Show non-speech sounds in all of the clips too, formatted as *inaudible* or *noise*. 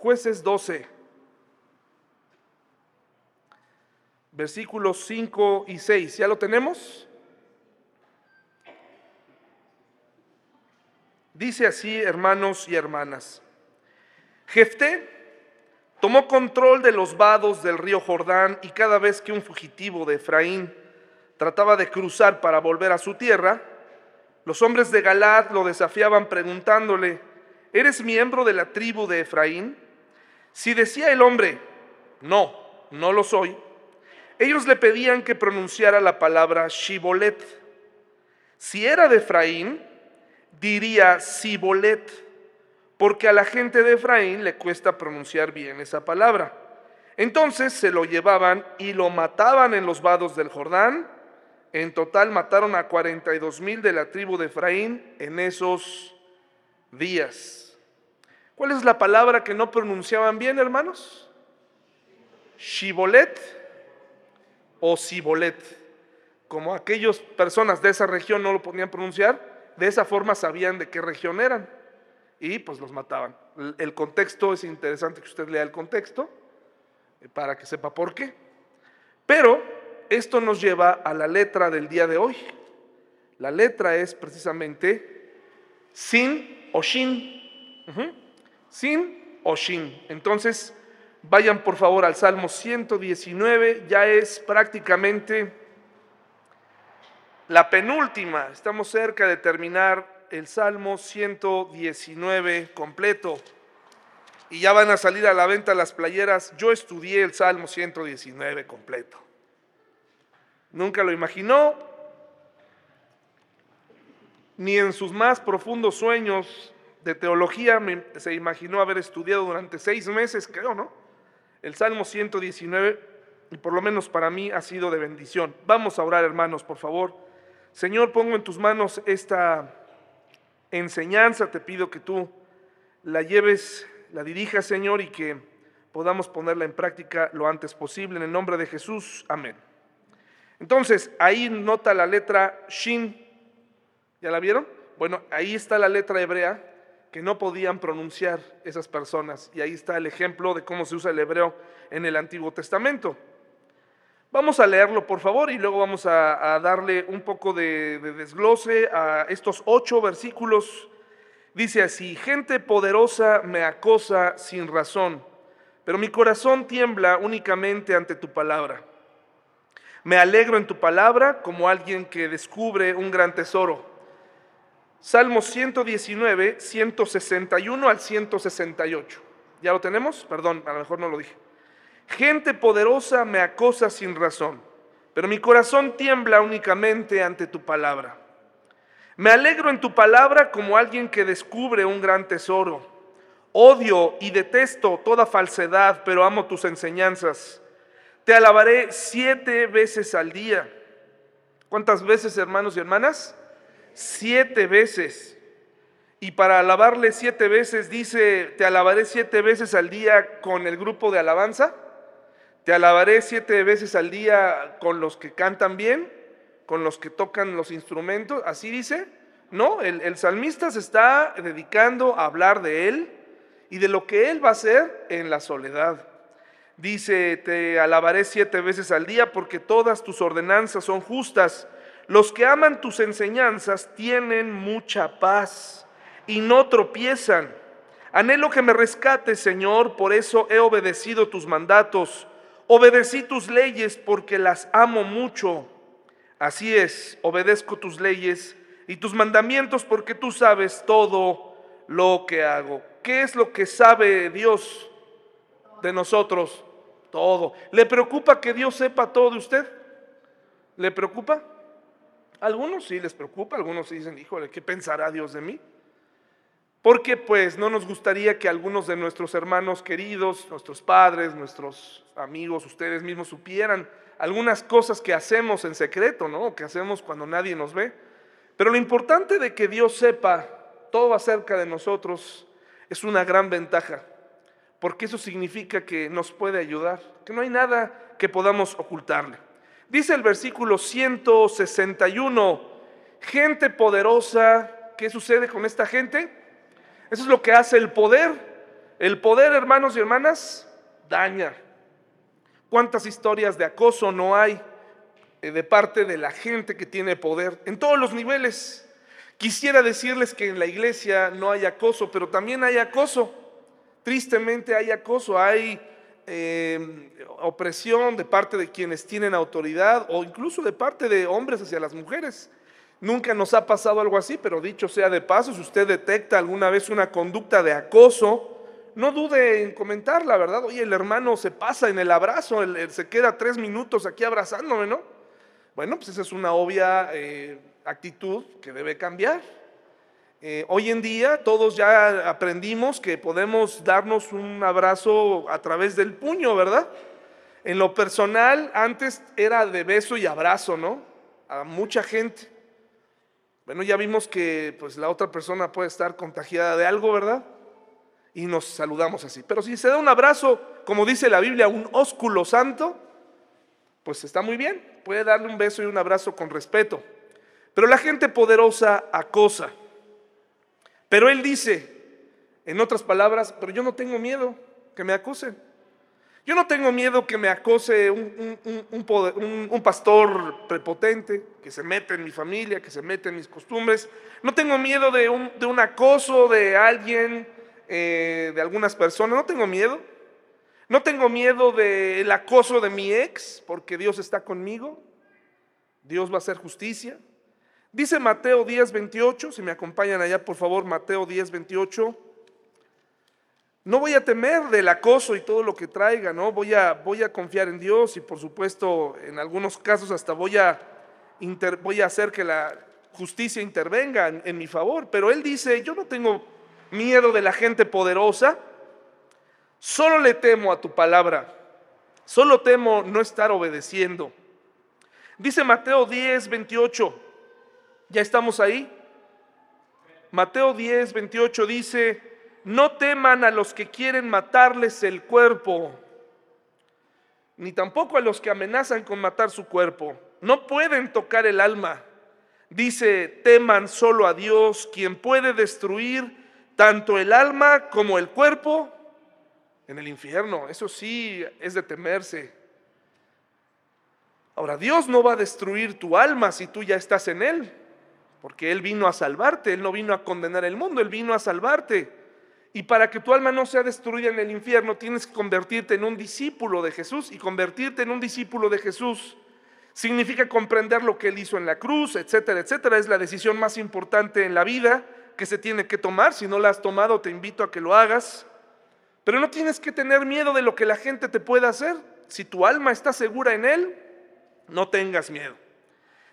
Jueces 12, versículos 5 y 6. ¿Ya lo tenemos? Dice así, hermanos y hermanas. Jefté tomó control de los vados del río Jordán y cada vez que un fugitivo de Efraín trataba de cruzar para volver a su tierra, los hombres de Galad lo desafiaban preguntándole, ¿eres miembro de la tribu de Efraín? Si decía el hombre, no, no lo soy, ellos le pedían que pronunciara la palabra Shibolet. Si era de Efraín, diría Sibolet, porque a la gente de Efraín le cuesta pronunciar bien esa palabra. Entonces se lo llevaban y lo mataban en los vados del Jordán. En total mataron a 42 mil de la tribu de Efraín en esos días. ¿Cuál es la palabra que no pronunciaban bien, hermanos? Shibolet o Sibolet. Como aquellas personas de esa región no lo podían pronunciar, de esa forma sabían de qué región eran y pues los mataban. El contexto es interesante que usted lea el contexto eh, para que sepa por qué. Pero esto nos lleva a la letra del día de hoy. La letra es precisamente sin o shin. Sin o shin. Entonces, vayan por favor al Salmo 119, ya es prácticamente la penúltima, estamos cerca de terminar el Salmo 119 completo y ya van a salir a la venta las playeras. Yo estudié el Salmo 119 completo. Nunca lo imaginó, ni en sus más profundos sueños de teología se imaginó haber estudiado durante seis meses, creo, ¿no? El Salmo 119, y por lo menos para mí ha sido de bendición. Vamos a orar, hermanos, por favor. Señor, pongo en tus manos esta enseñanza, te pido que tú la lleves, la dirijas, Señor, y que podamos ponerla en práctica lo antes posible. En el nombre de Jesús, amén. Entonces, ahí nota la letra Shin. ¿Ya la vieron? Bueno, ahí está la letra hebrea que no podían pronunciar esas personas. Y ahí está el ejemplo de cómo se usa el hebreo en el Antiguo Testamento. Vamos a leerlo, por favor, y luego vamos a, darle un poco de, de desglose a estos ocho versículos. Dice así, gente poderosa me acosa sin razón, pero mi corazón tiembla únicamente ante tu palabra. Me alegro en tu palabra como alguien que descubre un gran tesoro. Salmos 119, 161 al 168. ¿Ya lo tenemos? Perdón, a lo mejor no lo dije. Gente poderosa me acosa sin razón, pero mi corazón tiembla únicamente ante tu palabra. Me alegro en tu palabra como alguien que descubre un gran tesoro. Odio y detesto toda falsedad, pero amo tus enseñanzas. Te alabaré siete veces al día. ¿Cuántas veces, hermanos y hermanas? Siete veces. Y para alabarle siete veces dice, te alabaré siete veces al día con el grupo de alabanza. Te alabaré siete veces al día con los que cantan bien, con los que tocan los instrumentos. Así dice. No, el, salmista se está dedicando a hablar de él y de lo que él va a hacer en la soledad. Dice, te alabaré siete veces al día porque todas tus ordenanzas son justas. Los que aman tus enseñanzas tienen mucha paz y no tropiezan. Anhelo que me rescates, Señor, por eso he obedecido tus mandatos. Obedecí tus leyes porque las amo mucho. Así es, obedezco tus leyes y tus mandamientos porque tú sabes todo lo que hago. ¿Qué es lo que sabe Dios de nosotros? Todo. ¿Le preocupa que Dios sepa todo de usted? ¿Le preocupa? Algunos sí les preocupa, algunos sí dicen, híjole, ¿qué pensará Dios de mí? Porque pues no nos gustaría que algunos de nuestros hermanos queridos, nuestros padres, nuestros amigos, ustedes mismos supieran algunas cosas que hacemos en secreto, ¿no? Que hacemos cuando nadie nos ve. Pero lo importante de que Dios sepa todo acerca de nosotros es una gran ventaja, porque eso significa que nos puede ayudar, que no hay nada que podamos ocultarle. Dice el versículo 161, gente poderosa, ¿qué sucede con esta gente? Eso es lo que hace el poder. El poder, hermanos y hermanas, daña. ¿Cuántas historias de acoso no hay eh, de parte de la gente que tiene poder en todos los niveles? Quisiera decirles que en la iglesia no hay acoso, pero también hay acoso. Tristemente hay acoso, hay eh, opresión de parte de quienes tienen autoridad o incluso de parte de hombres hacia las mujeres. Nunca nos ha pasado algo así, pero dicho sea de paso, si usted detecta alguna vez una conducta de acoso, no dude en comentar la verdad. Oye, el hermano se pasa en el abrazo, él, se queda tres minutos aquí abrazándome, ¿no? Bueno, pues esa es una obvia eh, actitud que debe cambiar. Eh, hoy en día todos ya aprendimos que podemos darnos un abrazo a través del puño, ¿verdad? En lo personal, antes era de beso y abrazo, ¿no? A mucha gente. Bueno, ya vimos que pues la otra persona puede estar contagiada de algo, ¿verdad? Y nos saludamos así. Pero si se da un abrazo, como dice la Biblia, un ósculo santo, pues está muy bien. Puede darle un beso y un abrazo con respeto. Pero la gente poderosa acosa. Pero él dice, en otras palabras, pero yo no tengo miedo que me acusen. Yo no tengo miedo que me acose un, pastor prepotente, que se mete en mi familia, que se mete en mis costumbres. No tengo miedo de un, acoso de alguien, eh, de algunas personas. No tengo miedo. No tengo miedo del acoso de mi ex, porque Dios está conmigo. Dios va a hacer justicia. Dice Mateo 10, 28, si me acompañan allá por favor, Mateo 10, 28. No voy a temer del acoso y todo lo que traiga, ¿no? Voy a, voy a confiar en Dios y por supuesto en algunos casos hasta voy a, voy a hacer que la justicia intervenga en, en mi favor. Pero Él dice, yo no tengo miedo de la gente poderosa, solo le temo a tu palabra, solo temo no estar obedeciendo. Dice Mateo 10, 28, ¿ya estamos ahí? Mateo 10, 28 dice, no teman a los que quieren matarles el cuerpo, ni tampoco a los que amenazan con matar su cuerpo. No pueden tocar el alma. Dice, teman solo a Dios, quien puede destruir tanto el alma como el cuerpo en el infierno. Eso sí es de temerse. Ahora, Dios no va a destruir tu alma si tú ya estás en Él, porque Él vino a salvarte, Él no vino a condenar el mundo, Él vino a salvarte. Y para que tu alma no sea destruida en el infierno, tienes que convertirte en un discípulo de Jesús. Y convertirte en un discípulo de Jesús significa comprender lo que Él hizo en la cruz, etcétera, etcétera. Es la decisión más importante en la vida que se tiene que tomar. Si no la has tomado, te invito a que lo hagas. Pero no tienes que tener miedo de lo que la gente te pueda hacer. Si tu alma está segura en Él, no tengas miedo.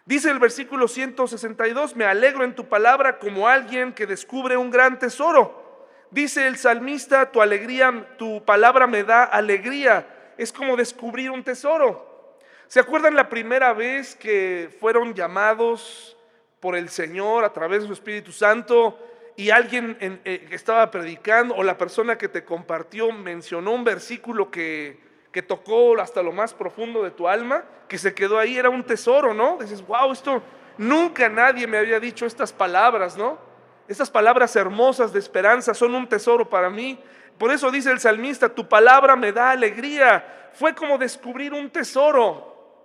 Dice el versículo 162, me alegro en tu palabra como alguien que descubre un gran tesoro. Dice el salmista, tu alegría, tu palabra me da alegría. Es como descubrir un tesoro. ¿Se acuerdan la primera vez que fueron llamados por el Señor a través de su Espíritu Santo y alguien eh, que estaba predicando o la persona que te compartió mencionó un versículo que, que tocó hasta lo más profundo de tu alma, que se quedó ahí, era un tesoro, ¿no? Dices, wow, esto nunca nadie me había dicho estas palabras, ¿no? Estas palabras hermosas de esperanza son un tesoro para mí. Por eso dice el salmista, tu palabra me da alegría. Fue como descubrir un tesoro.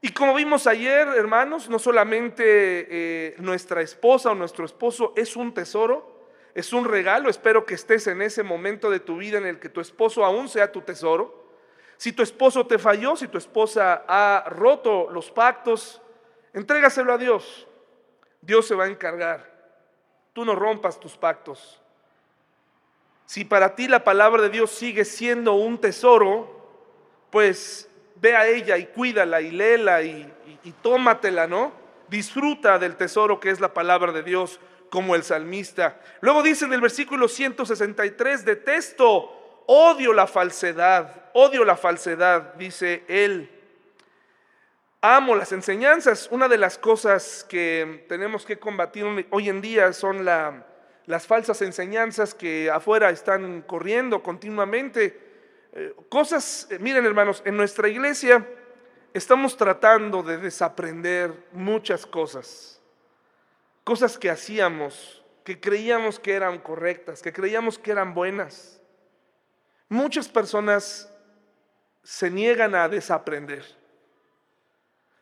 Y como vimos ayer, hermanos, no solamente eh, nuestra esposa o nuestro esposo es un tesoro, es un regalo. Espero que estés en ese momento de tu vida en el que tu esposo aún sea tu tesoro. Si tu esposo te falló, si tu esposa ha roto los pactos, entrégaselo a Dios. Dios se va a encargar. Tú no rompas tus pactos. Si para ti la palabra de Dios sigue siendo un tesoro, pues ve a ella y cuídala y léela y, y tómatela, ¿no? Disfruta del tesoro que es la palabra de Dios como el salmista. Luego dice en el versículo 163, detesto, odio la falsedad, odio la falsedad, dice él. Amo las enseñanzas. Una de las cosas que tenemos que combatir hoy en día son las falsas enseñanzas que afuera están corriendo continuamente. Eh, cosas, eh, miren hermanos, en nuestra iglesia estamos tratando de desaprender muchas cosas. Cosas que hacíamos, que creíamos que eran correctas, que creíamos que eran buenas. Muchas personas se niegan a desaprender.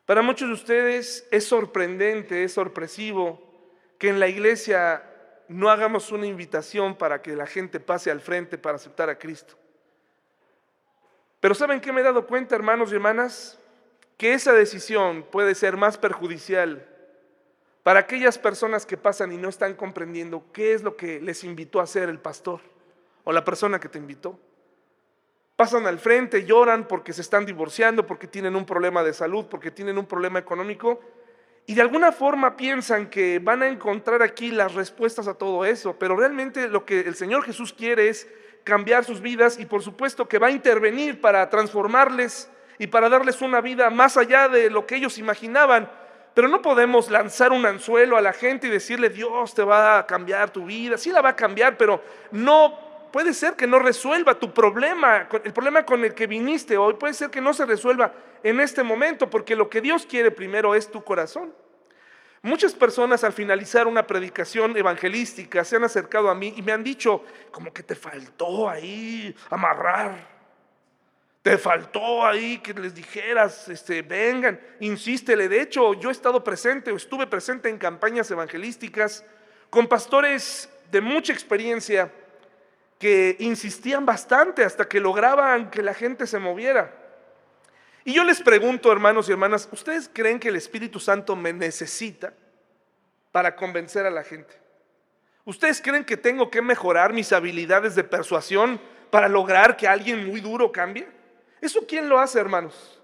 Para muchos de ustedes es sorprendente, es sorpresivo que en la iglesia no hagamos una invitación para que la gente pase al frente para aceptar a Cristo. Pero ¿saben qué me he dado cuenta, hermanos y hermanas? Que esa decisión puede ser más perjudicial para aquellas personas que pasan y no están comprendiendo qué es lo que les invitó a hacer el pastor o la persona que te invitó. Pasan al frente, lloran porque se están divorciando, porque tienen un problema de salud, porque tienen un problema económico y de alguna forma piensan que van a encontrar aquí las respuestas a todo eso, pero realmente lo que el Señor Jesús quiere es cambiar sus vidas y por supuesto que va a intervenir para transformarles y para darles una vida más allá de lo que ellos imaginaban. Pero no podemos lanzar un anzuelo a la gente y decirle, Dios te va a cambiar tu vida. Sí la va a cambiar, pero no puede ser que no resuelva tu problema, el problema con el que viniste hoy, puede ser que no se resuelva en este momento, porque lo que Dios quiere primero es tu corazón. Muchas personas al finalizar una predicación evangelística se han acercado a mí y me han dicho, como que te faltó ahí amarrar. Te faltó ahí que les dijeras, este, vengan, insístele. De hecho, yo he estado presente o estuve presente en campañas evangelísticas con pastores de mucha experiencia que insistían bastante hasta que lograban que la gente se moviera. Y yo les pregunto, hermanos y hermanas, ¿ustedes creen que el Espíritu Santo me necesita para convencer a la gente? ¿Ustedes creen que tengo que mejorar mis habilidades de persuasión para lograr que alguien muy duro cambie? ¿Eso quién lo hace, hermanos?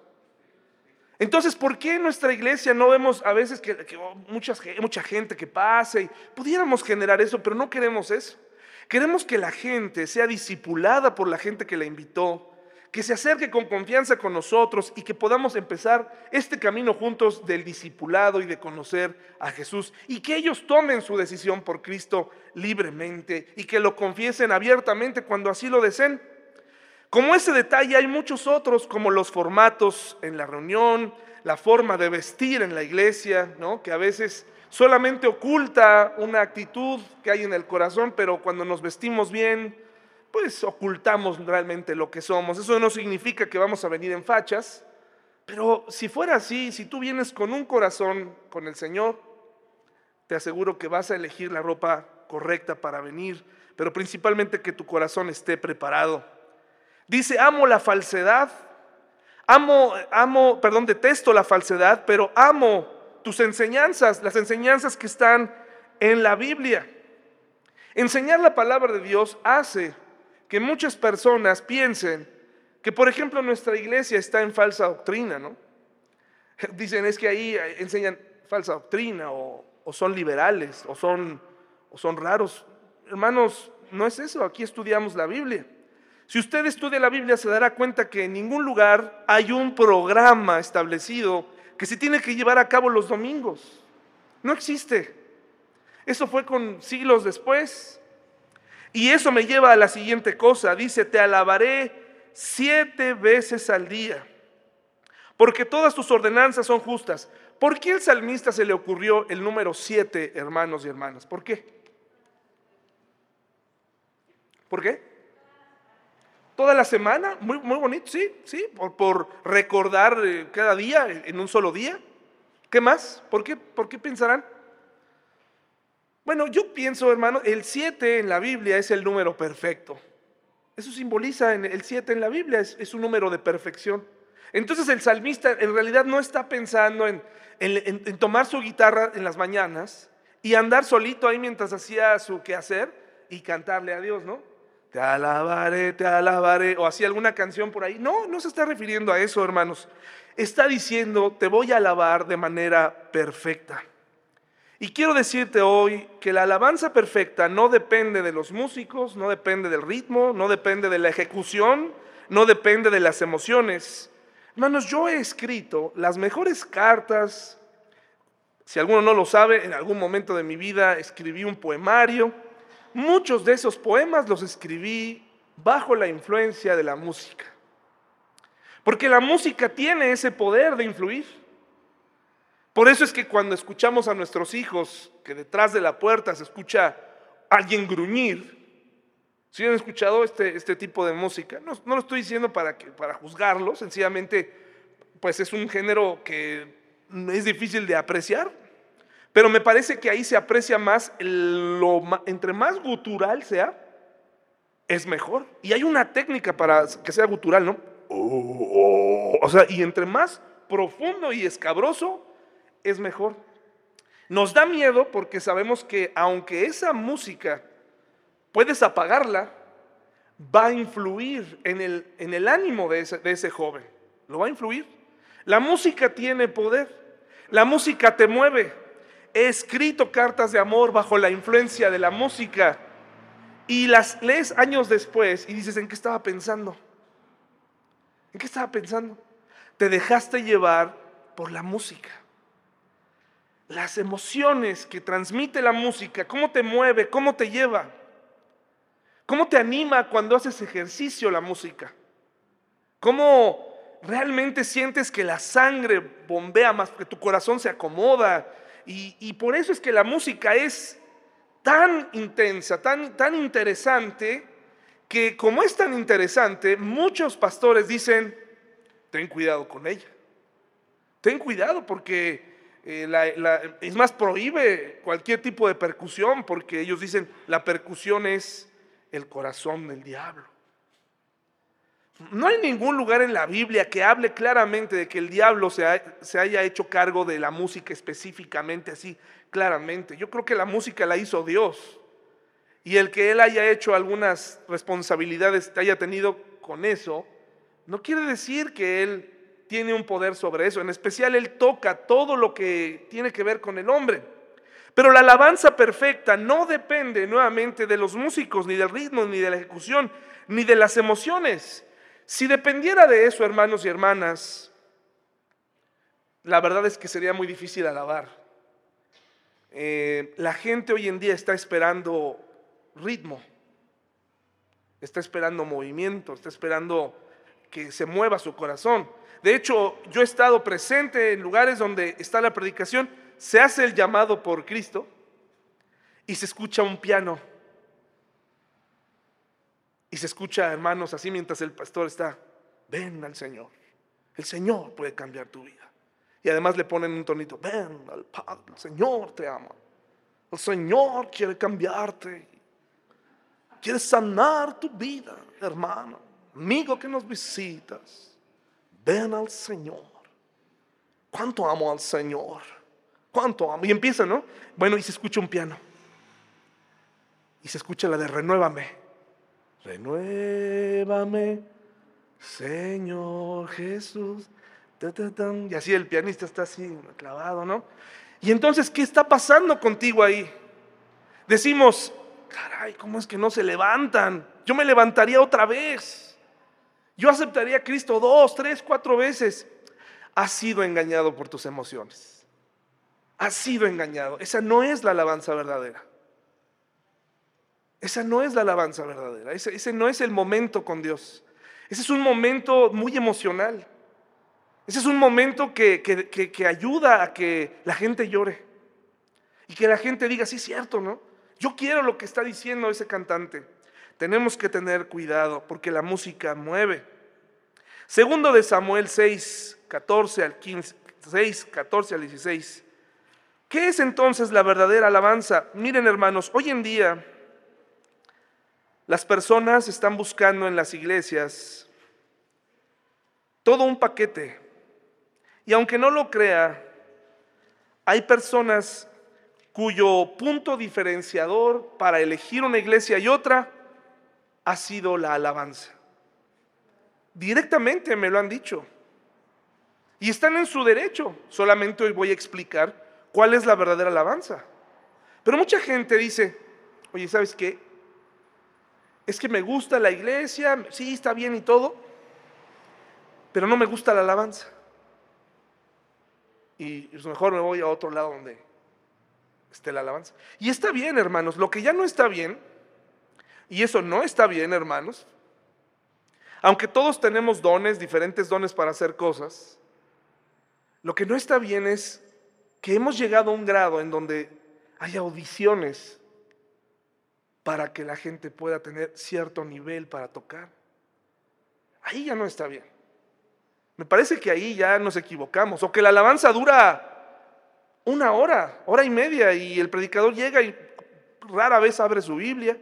Entonces, ¿por qué en nuestra iglesia no vemos a veces que, mucha gente que pase y pudiéramos generar eso, pero no queremos eso? Queremos que la gente sea discipulada por la gente que la invitó, que se acerque con confianza con nosotros y que podamos empezar este camino juntos del discipulado y de conocer a Jesús y que ellos tomen su decisión por Cristo libremente y que lo confiesen abiertamente cuando así lo deseen. Como ese detalle hay muchos otros, como los formatos en la reunión, la forma de vestir en la iglesia, ¿no? que a veces solamente oculta una actitud que hay en el corazón, pero cuando nos vestimos bien, pues ocultamos realmente lo que somos. Eso no significa que vamos a venir en fachas, pero si fuera así, si tú vienes con un corazón con el Señor, te aseguro que vas a elegir la ropa correcta para venir, pero principalmente que tu corazón esté preparado. Dice, amo la falsedad, amo, amo, perdón, detesto la falsedad, pero amo tus enseñanzas, las enseñanzas que están en la Biblia. Enseñar la palabra de Dios hace que muchas personas piensen que, por ejemplo, nuestra iglesia está en falsa doctrina, ¿no? *laughs* Dicen, es que ahí enseñan falsa doctrina o, son liberales o son, o son raros. Hermanos, no es eso, aquí estudiamos la Biblia. Si usted estudia la Biblia se dará cuenta que en ningún lugar hay un programa establecido que se tiene que llevar a cabo los domingos. No existe. Eso fue con siglos después. Y eso me lleva a la siguiente cosa. Dice, te alabaré siete veces al día, porque todas tus ordenanzas son justas. ¿Por qué el salmista se le ocurrió el número siete, hermanos y hermanas? ¿Por qué? ¿Por qué? Toda la semana, muy, muy bonito, sí, sí, por, recordar eh, cada día en un solo día. ¿Qué más? ¿Por qué, ¿Por qué pensarán? Bueno, yo pienso, hermano, el 7 en la Biblia es el número perfecto. Eso simboliza en el 7 en la Biblia, es, un número de perfección. Entonces el salmista en realidad no está pensando en, en, tomar su guitarra en las mañanas y andar solito ahí mientras hacía su quehacer y cantarle a Dios, ¿no? Te alabaré, te alabaré, o así alguna canción por ahí. No, no se está refiriendo a eso, hermanos. Está diciendo, te voy a alabar de manera perfecta. Y quiero decirte hoy que la alabanza perfecta no depende de los músicos, no depende del ritmo, no depende de la ejecución, no depende de las emociones. Hermanos, yo he escrito las mejores cartas. Si alguno no lo sabe, en algún momento de mi vida escribí un poemario Muchos de esos poemas los escribí bajo la influencia de la música. Porque la música tiene ese poder de influir. Por eso es que cuando escuchamos a nuestros hijos que detrás de la puerta se escucha alguien gruñir, Si han escuchado este, este tipo de música, no, no lo estoy diciendo para, que, para juzgarlo, sencillamente, pues es un género que es difícil de apreciar, pero me parece que ahí se aprecia más, lo, entre más gutural sea, es mejor. Y hay una técnica para que sea gutural, ¿no? O sea, y entre más profundo y escabroso, es mejor. Nos da miedo porque sabemos que aunque esa música puedes apagarla, va a influir en el, en el ánimo de ese, de ese joven. Lo va a influir. La música tiene poder. La música te mueve. He escrito cartas de amor bajo la influencia de la música y las lees años después y dices, ¿en qué estaba pensando? ¿En qué estaba pensando? Te dejaste llevar por la música. Las emociones que transmite la música, cómo te mueve, cómo te lleva, cómo te anima cuando haces ejercicio la música, cómo realmente sientes que la sangre bombea más, que tu corazón se acomoda. Y, por eso es que la música es tan intensa, tan, tan interesante, que como es tan interesante, muchos pastores dicen, ten cuidado con ella. Ten cuidado porque eh, es más, prohíbe cualquier tipo de percusión porque ellos dicen, la percusión es el corazón del diablo. No hay ningún lugar en la Biblia que hable claramente de que el diablo se, haya hecho cargo de la música específicamente así claramente. Yo creo que la música la hizo Dios. Y el que Él haya hecho algunas responsabilidades, haya tenido con eso, no quiere decir que Él tiene un poder sobre eso. En especial Él toca todo lo que tiene que ver con el hombre. Pero la alabanza perfecta no depende nuevamente de los músicos, ni del ritmo, ni de la ejecución, ni de las emociones. Si dependiera de eso, hermanos y hermanas, la verdad es que sería muy difícil alabar. Eh, la gente hoy en día está esperando ritmo, está esperando movimiento, está esperando que se mueva su corazón. De hecho, yo he estado presente en lugares donde está la predicación, se hace el llamado por Cristo y se escucha un piano. Y se escucha, hermanos, así mientras el pastor está, ven al Señor. El Señor puede cambiar tu vida. Y además le ponen un tonito, ven al Padre, el Señor te ama. El Señor quiere cambiarte. Quiere sanar tu vida, hermano. Amigo que nos visitas. Ven al Señor. ¿Cuánto amo al Señor? ¿Cuánto amo? Y empieza, ¿no? Bueno, y se escucha un piano. Y se escucha la de renuévame. Renuévame, Señor Jesús. Y así el pianista está así clavado, ¿no? Y entonces, ¿qué está pasando contigo ahí? Decimos, caray, ¿cómo es que no se levantan? Yo me levantaría otra vez. Yo aceptaría a Cristo dos, tres, cuatro veces. Has sido engañado por tus emociones. Has sido engañado. Esa no es la alabanza verdadera. Esa no es la alabanza verdadera. Ese, no es el momento con Dios. Ese es un momento muy emocional. Ese es un momento que, ayuda a que la gente llore y que la gente diga, sí, cierto, ¿no? Yo quiero lo que está diciendo ese cantante. Tenemos que tener cuidado porque la música mueve. Segundo de Samuel 6, 14 al 15, 6, 14 al 16. ¿Qué es entonces la verdadera alabanza? Miren hermanos, hoy en día las personas están buscando en las iglesias todo un paquete y aunque no lo crea, hay personas cuyo punto diferenciador para elegir una iglesia y otra ha sido la alabanza. Directamente me lo han dicho. Y están en su derecho. Solamente hoy voy a explicar cuál es la verdadera alabanza. Pero mucha gente dice, oye, ¿sabes qué? Es que me gusta la iglesia, sí, está bien y todo, pero no me gusta la alabanza y mejor me voy a otro lado donde esté la alabanza. Y está bien, hermanos, lo que ya no está bien, y eso no está bien, hermanos, aunque todos tenemos dones, diferentes dones para hacer cosas, lo que no está bien es que hemos llegado a un grado en donde hay audiciones para que la gente pueda tener cierto nivel para tocar. Ahí ya no está bien. Me parece que ahí ya nos equivocamos. O que la alabanza dura una hora, hora y media, y el predicador llega y rara vez abre su Biblia.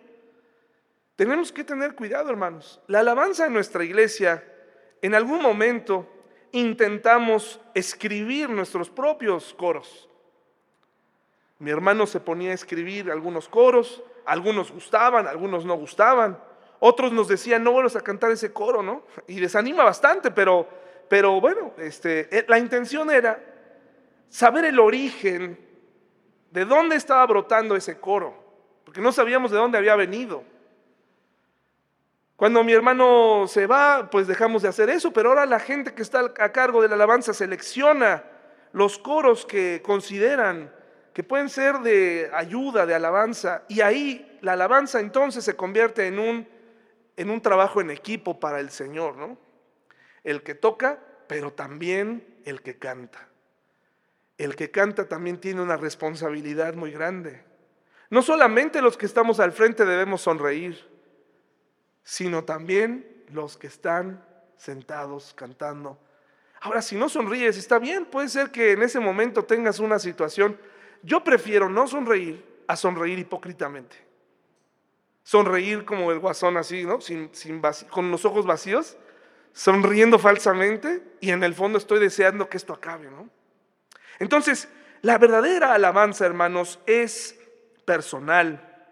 Tenemos que tener cuidado, hermanos. La alabanza en nuestra iglesia, en algún momento intentamos escribir nuestros propios coros. Mi hermano se ponía a escribir algunos coros, algunos gustaban, algunos no gustaban. Otros nos decían, no vuelvas a cantar ese coro, ¿no? Y desanima bastante, pero, pero bueno, este, eh, la intención era saber el origen, de dónde estaba brotando ese coro, porque no sabíamos de dónde había venido. Cuando mi hermano se va, pues dejamos de hacer eso, pero ahora la gente que está a cargo de la alabanza selecciona los coros que consideran que pueden ser de ayuda, de alabanza, y ahí la alabanza entonces se convierte en un, en un trabajo en equipo para el Señor, ¿no? El que toca, pero también el que canta. El que canta también tiene una responsabilidad muy grande. No solamente los que estamos al frente debemos sonreír, sino también los que están sentados cantando. Ahora, si no sonríes, está bien, puede ser que en ese momento tengas una situación. Yo prefiero no sonreír a sonreír hipócritamente. Sonreír como el guasón así, ¿no? Sin, con los ojos vacíos, sonriendo falsamente y en el fondo estoy deseando que esto acabe, ¿no? Entonces, la verdadera alabanza, hermanos, es personal.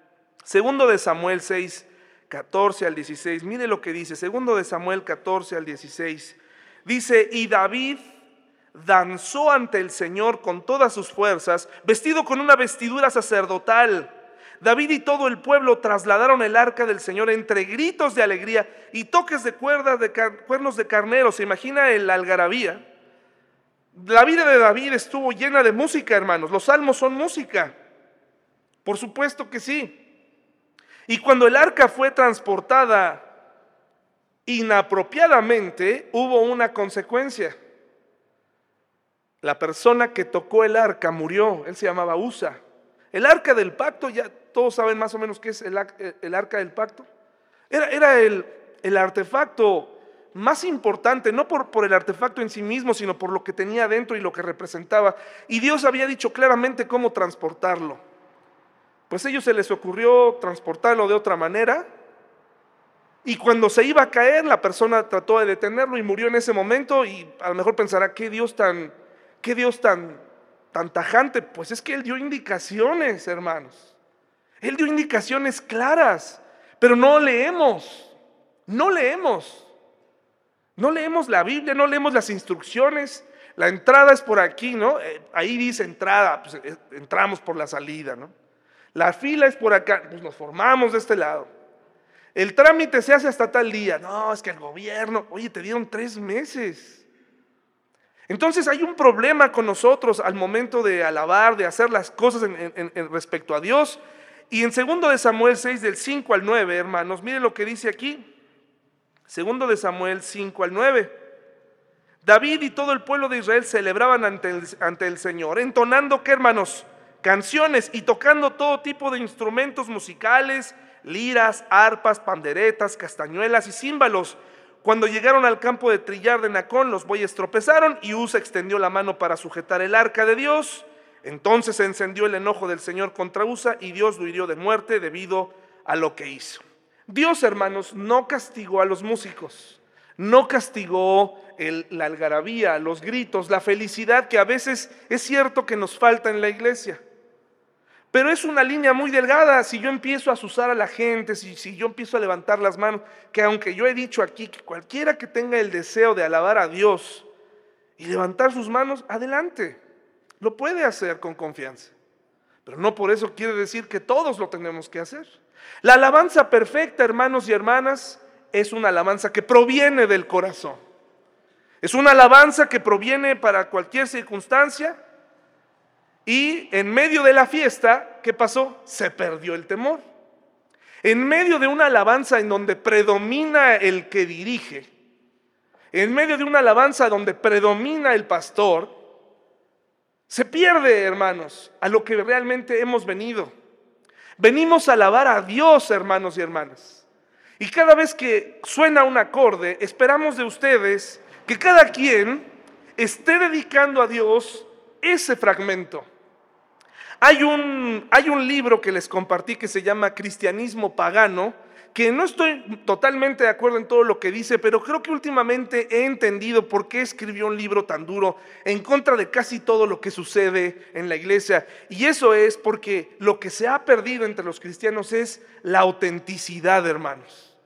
Segundo de Samuel 6, 14 al 16. Mire lo que dice, segundo de Samuel 14 al 16. Dice, y David danzó ante el Señor con todas sus fuerzas, vestido con una vestidura sacerdotal. David y todo el pueblo trasladaron el arca del Señor entre gritos de alegría y toques de cuerdas de cuernos de carnero. ¿Se imagina el algarabía? La vida de David estuvo llena de música, hermanos. Los salmos son música. Por supuesto que sí. Y cuando el arca fue transportada inapropiadamente, hubo una consecuencia. La persona que tocó el arca murió, él se llamaba Usa. El arca del pacto, ya todos saben más o menos qué es el, arca del pacto. Era, era el, el, artefacto más importante, no por, por el artefacto en sí mismo, sino por lo que tenía dentro y lo que representaba. Y Dios había dicho claramente cómo transportarlo. Pues a ellos se les ocurrió transportarlo de otra manera. Y cuando se iba a caer, la persona trató de detenerlo y murió en ese momento. Y a lo mejor pensará, ¿qué Dios tan, qué Dios tan, tan tajante? Pues es que Él dio indicaciones, hermanos. Él dio indicaciones claras, pero no leemos. No leemos. No leemos la Biblia, no leemos las instrucciones. La entrada es por aquí, ¿no? Eh, ahí dice entrada, pues eh, entramos por la salida, ¿no? La fila es por acá, pues nos formamos de este lado. El trámite se hace hasta tal día. No, es que el gobierno, oye, te dieron tres meses. Entonces hay un problema con nosotros al momento de alabar, de hacer las cosas en, respecto a Dios. Y en segundo de Samuel 6, del 5 al 9, hermanos, miren lo que dice aquí. Segundo de Samuel 5 al 9. David y todo el pueblo de Israel celebraban ante el, el Señor, entonando, ¿qué hermanos? canciones y tocando todo tipo de instrumentos musicales, liras, arpas, panderetas, castañuelas y címbalos. Cuando llegaron al campo de trillar de Nacón, los bueyes tropezaron y Usa extendió la mano para sujetar el arca de Dios. Entonces se encendió el enojo del Señor contra Usa y Dios lo hirió de muerte debido a lo que hizo. Dios, hermanos, no castigó a los músicos, no castigó la algarabía, los gritos, la felicidad que a veces es cierto que nos falta en la iglesia. Pero es una línea muy delgada. Si yo empiezo a asusar a la gente, si, si, yo empiezo a levantar las manos, que aunque yo he dicho aquí que cualquiera que tenga el deseo de alabar a Dios y levantar sus manos, adelante. Lo puede hacer con confianza. Pero no por eso quiere decir que todos lo tenemos que hacer. La alabanza perfecta, hermanos y hermanas, es una alabanza que proviene del corazón. Es una alabanza que proviene para cualquier circunstancia y en medio de la fiesta, ¿qué pasó? Se perdió el temor. En medio de una alabanza en donde predomina el que dirige, en medio de una alabanza donde predomina el pastor, se pierde, hermanos, a lo que realmente hemos venido. Venimos a alabar a Dios, hermanos y hermanas. Y cada vez que suena un acorde, esperamos de ustedes que cada quien esté dedicando a Dios ese fragmento. Hay un, hay un libro que les compartí que se llama Cristianismo Pagano, que no estoy totalmente de acuerdo en todo lo que dice, pero creo que últimamente he entendido por qué escribió un libro tan duro en contra de casi todo lo que sucede en la iglesia. Y eso es porque lo que se ha perdido entre los cristianos es la autenticidad, hermanos.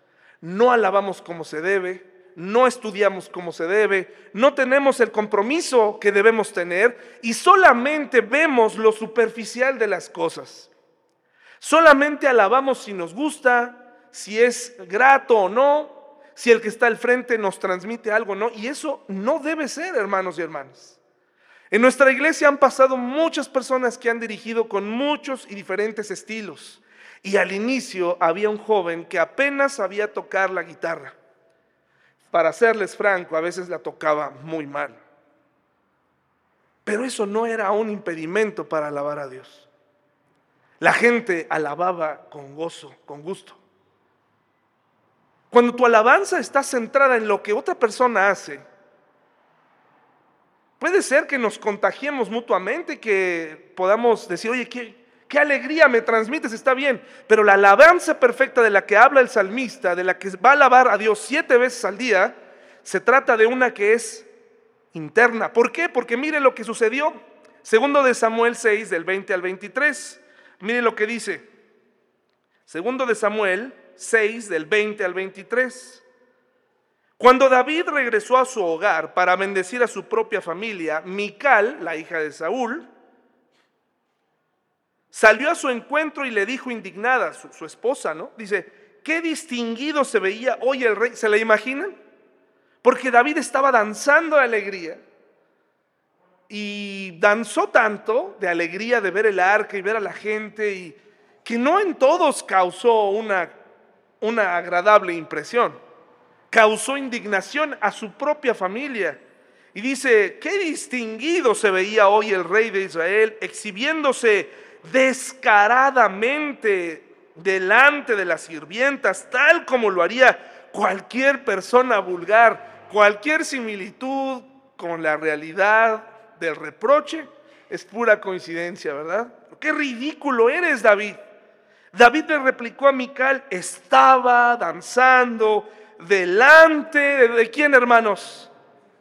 No alabamos como se debe, no estudiamos como se debe, no tenemos el compromiso que debemos tener y solamente vemos lo superficial de las cosas. Solamente alabamos si nos gusta, si es grato o no, si el que está al frente nos transmite algo o no. Y eso no debe ser, hermanos y hermanas. En nuestra iglesia han pasado muchas personas que han dirigido con muchos y diferentes estilos. Y al inicio había un joven que apenas sabía tocar la guitarra. Para serles franco, a veces la tocaba muy mal. Pero eso no era un impedimento para alabar a Dios. La gente alababa con gozo, con gusto. Cuando tu alabanza está centrada en lo que otra persona hace, puede ser que nos contagiemos mutuamente, que podamos decir, oye, qué, qué alegría me transmites, está bien, pero la alabanza perfecta de la que habla el salmista, de la que va a alabar a Dios siete veces al día, se trata de una que es interna. ¿Por qué? Porque mire lo que sucedió. Segundo de Samuel 6, del 20 al 23. Mire lo que dice. Segundo de Samuel 6 del 20 al 23. Cuando David regresó a su hogar para bendecir a su propia familia, Mical, la hija de Saúl, salió a su encuentro y le dijo indignada, su, esposa, ¿no? Dice, qué distinguido se veía hoy el rey. ¿Se la imaginan? Porque David estaba danzando de alegría. Y danzó tanto de alegría de ver el arca y ver a la gente, y que no en todos causó una una agradable impresión. Causó indignación a su propia familia. Y dice, qué distinguido se veía hoy el rey de Israel exhibiéndose descaradamente delante de las sirvientas, tal como lo haría cualquier persona vulgar. Cualquier similitud con la realidad del reproche es pura coincidencia, ¿verdad? Qué ridículo eres, David. David le replicó a Mical, estaba danzando delante de, quién, hermanos?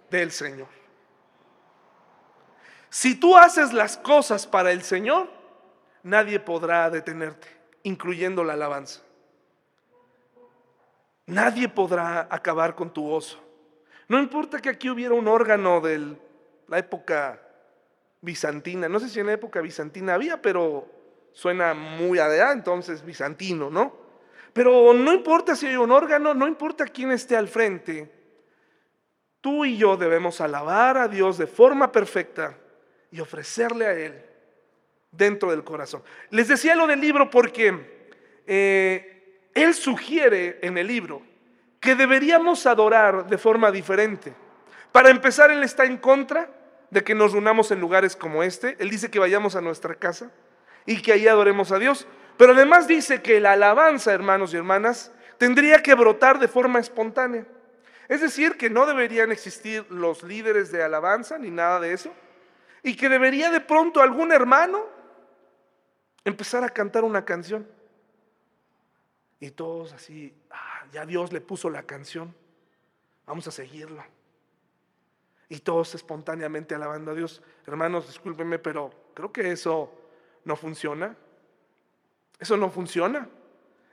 Del Señor. Si tú haces las cosas para el Señor, nadie podrá detenerte, incluyendo la alabanza. Nadie podrá acabar con tu gozo. No importa que aquí hubiera un órgano de la época bizantina, no sé si en la época bizantina había, pero suena muy allá, entonces bizantino, ¿no? Pero no importa si hay un órgano, no importa quién esté al frente, tú y yo debemos alabar a Dios de forma perfecta y ofrecerle a Él dentro del corazón. Les decía lo del libro porque eh, Él sugiere en el libro que deberíamos adorar de forma diferente. Para empezar, Él está en contra de que nos reunamos en lugares como este. Él dice que vayamos a nuestra casa y que ahí adoremos a Dios. Pero además dice que la alabanza, hermanos y hermanas, tendría que brotar de forma espontánea. Es decir, que no deberían existir los líderes de alabanza ni nada de eso. Y que debería de pronto algún hermano empezar a cantar una canción. Y todos así, ah, ya Dios le puso la canción, vamos a seguirlo. Y todos espontáneamente alabando a Dios. Hermanos, discúlpenme, pero creo que eso no funciona. Eso no funciona.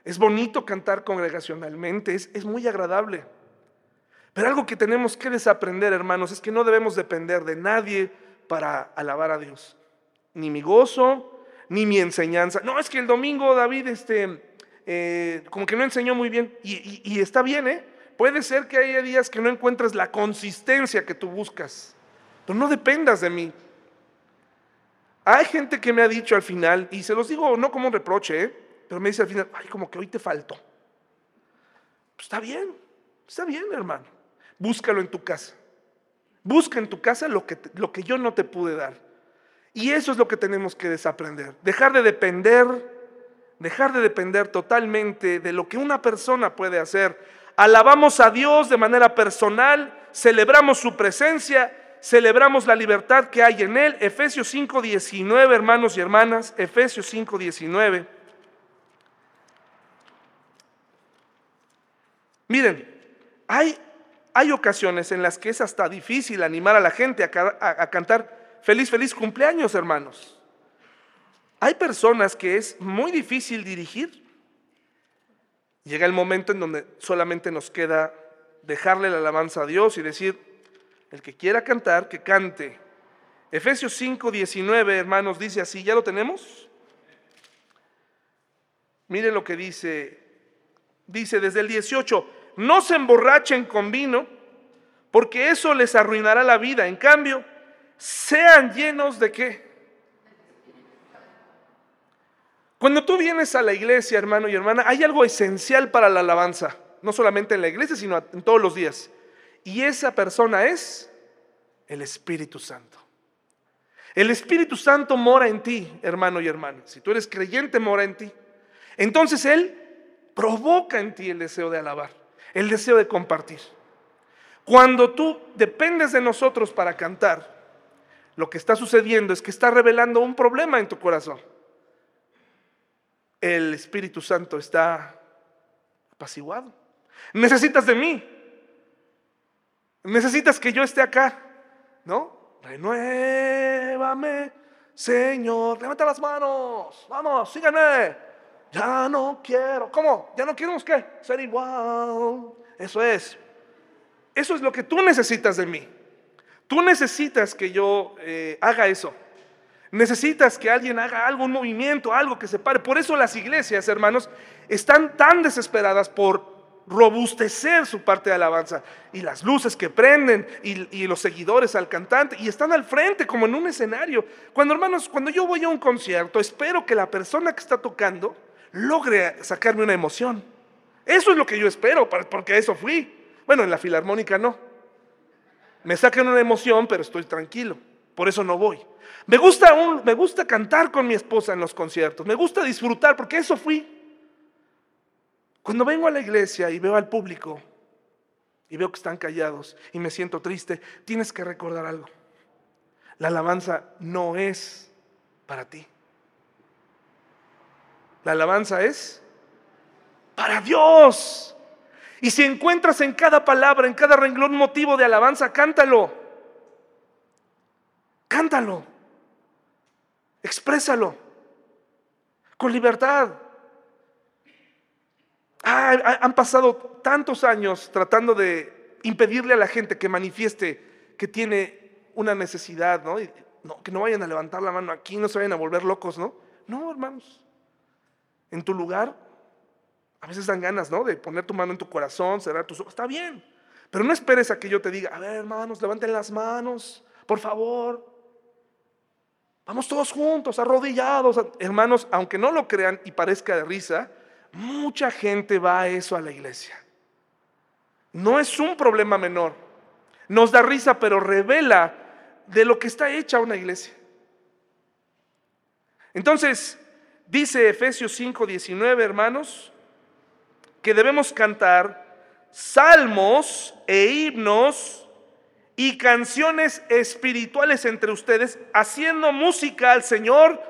Es bonito cantar congregacionalmente, es, es, muy agradable. Pero algo que tenemos que desaprender, hermanos, es que no debemos depender de nadie para alabar a Dios. Ni mi gozo, ni mi enseñanza. No, es que el domingo David, este, eh, como que no enseñó muy bien. Y, está bien, ¿eh? Puede ser que haya días que no encuentres la consistencia que tú buscas. Pero no dependas de mí. Hay gente que me ha dicho al final, y se los digo no como un reproche, ¿eh? pero me dice al final, ay, como que hoy te faltó. Pues está bien, está bien, hermano. Búscalo en tu casa. Busca en tu casa lo que, lo que yo no te pude dar. Y eso es lo que tenemos que desaprender. Dejar de depender dejar de depender totalmente de lo que una persona puede hacer. Alabamos a Dios de manera personal, celebramos su presencia, celebramos la libertad que hay en Él. Efesios 5:19, hermanos y hermanas, Efesios 5:19. Miren, hay, hay ocasiones en las que es hasta difícil animar a la gente a, cantar feliz, feliz cumpleaños, hermanos. Hay personas que es muy difícil dirigir. Llega el momento en donde solamente nos queda dejarle la alabanza a Dios y decir, el que quiera cantar, que cante. Efesios 5, 19, hermanos, dice así, ¿ya lo tenemos? Miren lo que dice, dice desde el 18, no se emborrachen con vino, porque eso les arruinará la vida. En cambio, sean llenos de qué? Cuando tú vienes a la iglesia, hermano y hermana, hay algo esencial para la alabanza, no solamente en la iglesia, sino en todos los días. Y esa persona es el Espíritu Santo. El Espíritu Santo mora en ti, hermano y hermana. Si tú eres creyente, mora en ti. Entonces Él provoca en ti el deseo de alabar el deseo de compartir. Cuando tú dependes de nosotros para cantar, lo que está sucediendo es que está revelando un problema en tu corazón. El Espíritu Santo está apaciguado. Necesitas de mí. Necesitas que yo esté acá, ¿no? Renuévame, Señor. Levanta las manos. Vamos, síganme. Ya no quiero. ¿Cómo? ¿Ya no queremos qué? Ser igual. Eso es. Eso es lo que tú necesitas de mí. Tú necesitas que yo eh, haga eso. Necesitas que alguien haga algo, un movimiento, algo que se pare. Por eso las iglesias, hermanos, están tan desesperadas por robustecer su parte de alabanza. Y las luces que prenden y, los seguidores al cantante. Y están al frente como en un escenario. Cuando, hermanos, cuando yo voy a un concierto, espero que la persona que está tocando logre sacarme una emoción. Eso es lo que yo espero, porque eso fui. Bueno, en la filarmónica no. Me sacan una emoción, pero estoy tranquilo. Por eso no voy. Me gusta, un, me gusta cantar con mi esposa en los conciertos. Me gusta disfrutar, porque eso fui. Cuando vengo a la iglesia y veo al público y veo que están callados y me siento triste, tienes que recordar algo. La alabanza no es para ti. La alabanza es para Dios. Y si encuentras en cada palabra, en cada renglón motivo de alabanza, cántalo. Cántalo. Exprésalo. Con libertad. Ah, han pasado tantos años tratando de impedirle a la gente que manifieste que tiene una necesidad, ¿no? que no vayan a levantar la mano aquí, no se vayan a volver locos, ¿no? No, hermanos en tu lugar, a veces dan ganas, ¿no? De poner tu mano en tu corazón, cerrar tus ojos. Está bien. Pero no esperes a que yo te diga, a ver, hermanos, levanten las manos, por favor. Vamos todos juntos, arrodillados. Hermanos, aunque no lo crean y parezca de risa, mucha gente va a eso a la iglesia. No es un problema menor. Nos da risa, pero revela de lo que está hecha una iglesia. Entonces, Dice Efesios 5:19, hermanos, que debemos cantar salmos e himnos y canciones espirituales entre ustedes, haciendo música al Señor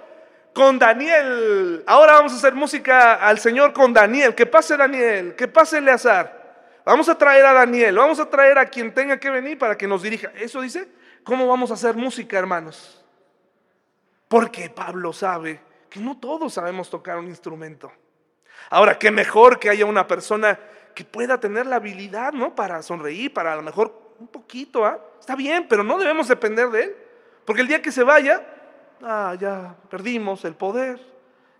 con Daniel. Ahora vamos a hacer música al Señor con Daniel. Que pase Daniel, que pase Eleazar. Vamos a traer a Daniel, vamos a traer a quien tenga que venir para que nos dirija. Eso dice, ¿cómo vamos a hacer música, hermanos? Porque Pablo sabe que no todos sabemos tocar un instrumento. Ahora, qué mejor que haya una persona que pueda tener la habilidad, ¿no? Para sonreír, para a lo mejor un poquito, ¿ah? Está bien, pero no debemos depender de él. Porque el día que se vaya, ah, ya perdimos el poder,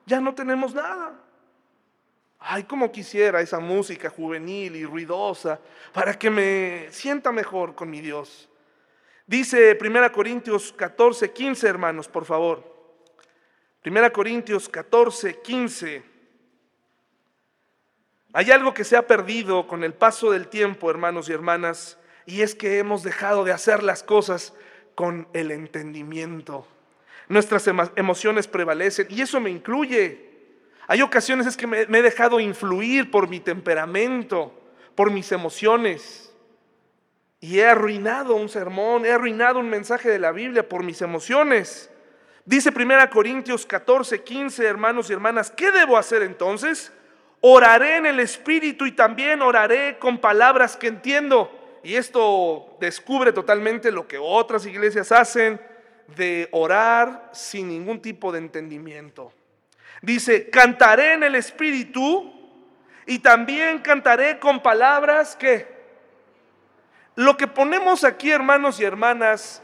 ya no tenemos nada. Ay, como quisiera esa música juvenil y ruidosa para que me sienta mejor con mi Dios. Dice 1 Corintios 14, 15, hermanos, por favor. Primera Corintios 14, 15. Hay algo que se ha perdido con el paso del tiempo, hermanos y hermanas, y es que hemos dejado de hacer las cosas con el entendimiento. Nuestras emociones prevalecen y eso me incluye. Hay ocasiones es que me, me he dejado influir por mi temperamento, por mis emociones. Y he arruinado un sermón, he arruinado un mensaje de la Biblia por mis emociones. Dice 1 Corintios 14, 15, hermanos y hermanas, ¿qué debo hacer entonces? Oraré en el Espíritu y también oraré con palabras que entiendo. Y esto descubre totalmente lo que otras iglesias hacen de orar sin ningún tipo de entendimiento. Dice, cantaré en el Espíritu y también cantaré con palabras que lo que ponemos aquí, hermanos y hermanas,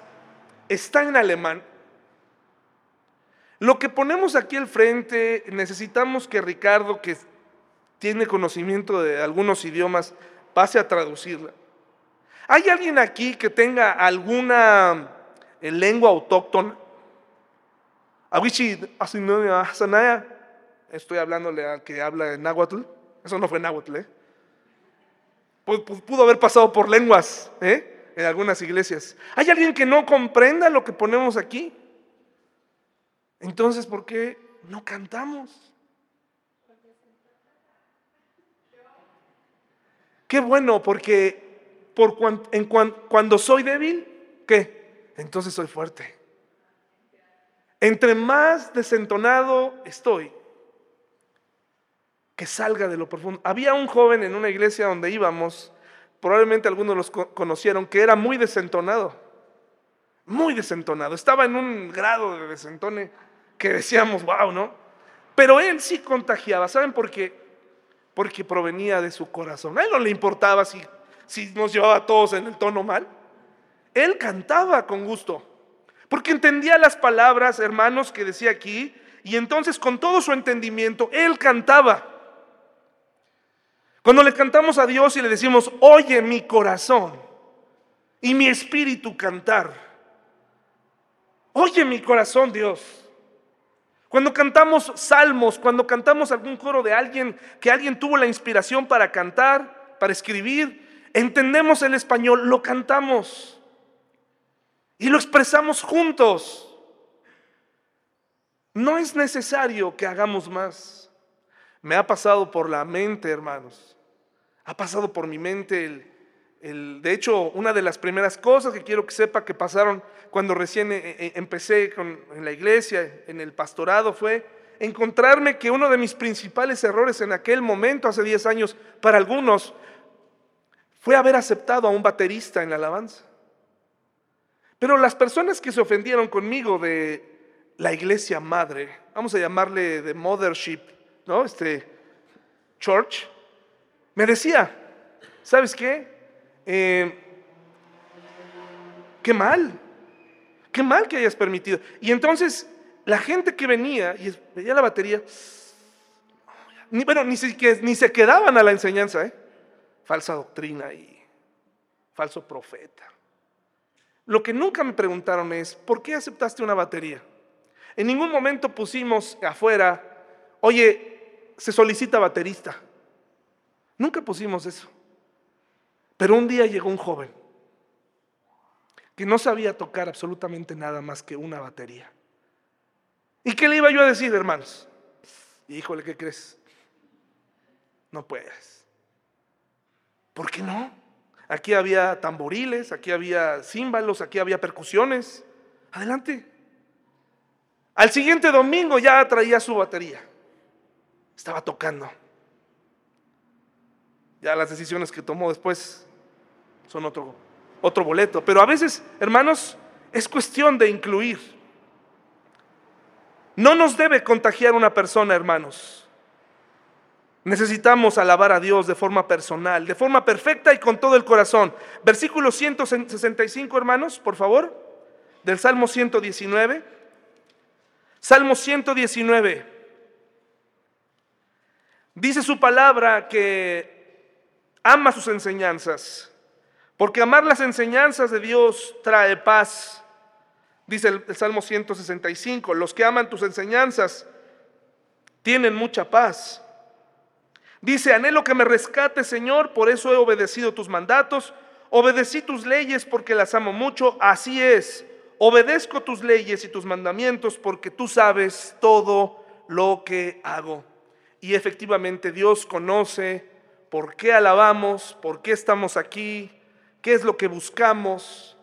está en alemán. Lo que ponemos aquí al frente, necesitamos que Ricardo, que tiene conocimiento de algunos idiomas, pase a traducirla. ¿Hay alguien aquí que tenga alguna eh, lengua autóctona? Estoy hablándole a que habla en náhuatl. Eso no fue náhuatl, ¿eh? Pudo haber pasado por lenguas ¿eh? en algunas iglesias. ¿Hay alguien que no comprenda lo que ponemos aquí? Entonces, ¿por qué no cantamos? Qué bueno, porque por en cuando soy débil, ¿qué? Entonces soy fuerte. Entre más desentonado estoy, que salga de lo profundo. Había un joven en una iglesia donde íbamos, probablemente algunos los conocieron, que era muy desentonado, muy desentonado. Estaba en un grado de desentone que decíamos, wow, ¿no? Pero él sí contagiaba. ¿Saben por qué? Porque provenía de su corazón. A él no le importaba si, si nos llevaba a todos en el tono mal. Él cantaba con gusto. Porque entendía las palabras, hermanos, que decía aquí. Y entonces con todo su entendimiento, él cantaba. Cuando le cantamos a Dios y le decimos, oye mi corazón y mi espíritu cantar. Oye mi corazón, Dios. Cuando cantamos salmos, cuando cantamos algún coro de alguien que alguien tuvo la inspiración para cantar, para escribir, entendemos el español, lo cantamos y lo expresamos juntos. No es necesario que hagamos más. Me ha pasado por la mente, hermanos. Ha pasado por mi mente el, de hecho, una de las primeras cosas que quiero que sepa que pasaron cuando recién eh, eh, empecé en la iglesia, en el pastorado, fue encontrarme que uno de mis principales errores en aquel momento, hace 10 años, para algunos, fue haber aceptado a un baterista en la alabanza. Pero las personas que se ofendieron conmigo de la iglesia madre, vamos a llamarle de mothership, ¿no? Este, church, me decía, ¿sabes qué? Eh, qué mal, qué mal que hayas permitido. Y entonces la gente que venía y veía la batería, ni, bueno, ni, ni se quedaban a la enseñanza, ¿eh? Falsa doctrina y falso profeta. Lo que nunca me preguntaron es, ¿por qué aceptaste una batería? En ningún momento pusimos afuera, oye, se solicita baterista. Nunca pusimos eso. Pero un día llegó un joven que no sabía tocar absolutamente nada más que una batería. ¿Y qué le iba yo a decir, hermanos? Híjole, ¿qué crees? No puedes. ¿Por qué no? Aquí había tamboriles, aquí había címbalos, aquí había percusiones. Adelante. Al siguiente domingo ya traía su batería estaba tocando. Ya las decisiones que tomó después son otro, otro boleto. Pero a veces, hermanos, es cuestión de incluir. No nos debe contagiar una persona, hermanos. Necesitamos alabar a Dios de forma personal, de forma perfecta y con todo el corazón. Versículo 165, hermanos, por favor, del Salmo 119. Salmo 119. Dice su palabra que ama sus enseñanzas, porque amar las enseñanzas de Dios trae paz. Dice el, Salmo 165, los que aman tus enseñanzas tienen mucha paz. Dice, anhelo que me rescate, Señor, por eso he obedecido tus mandatos, obedecí tus leyes porque las amo mucho, así es, obedezco tus leyes y tus mandamientos porque tú sabes todo lo que hago. Y efectivamente Dios conoce por qué alabamos, por qué estamos aquí, qué es lo que buscamos,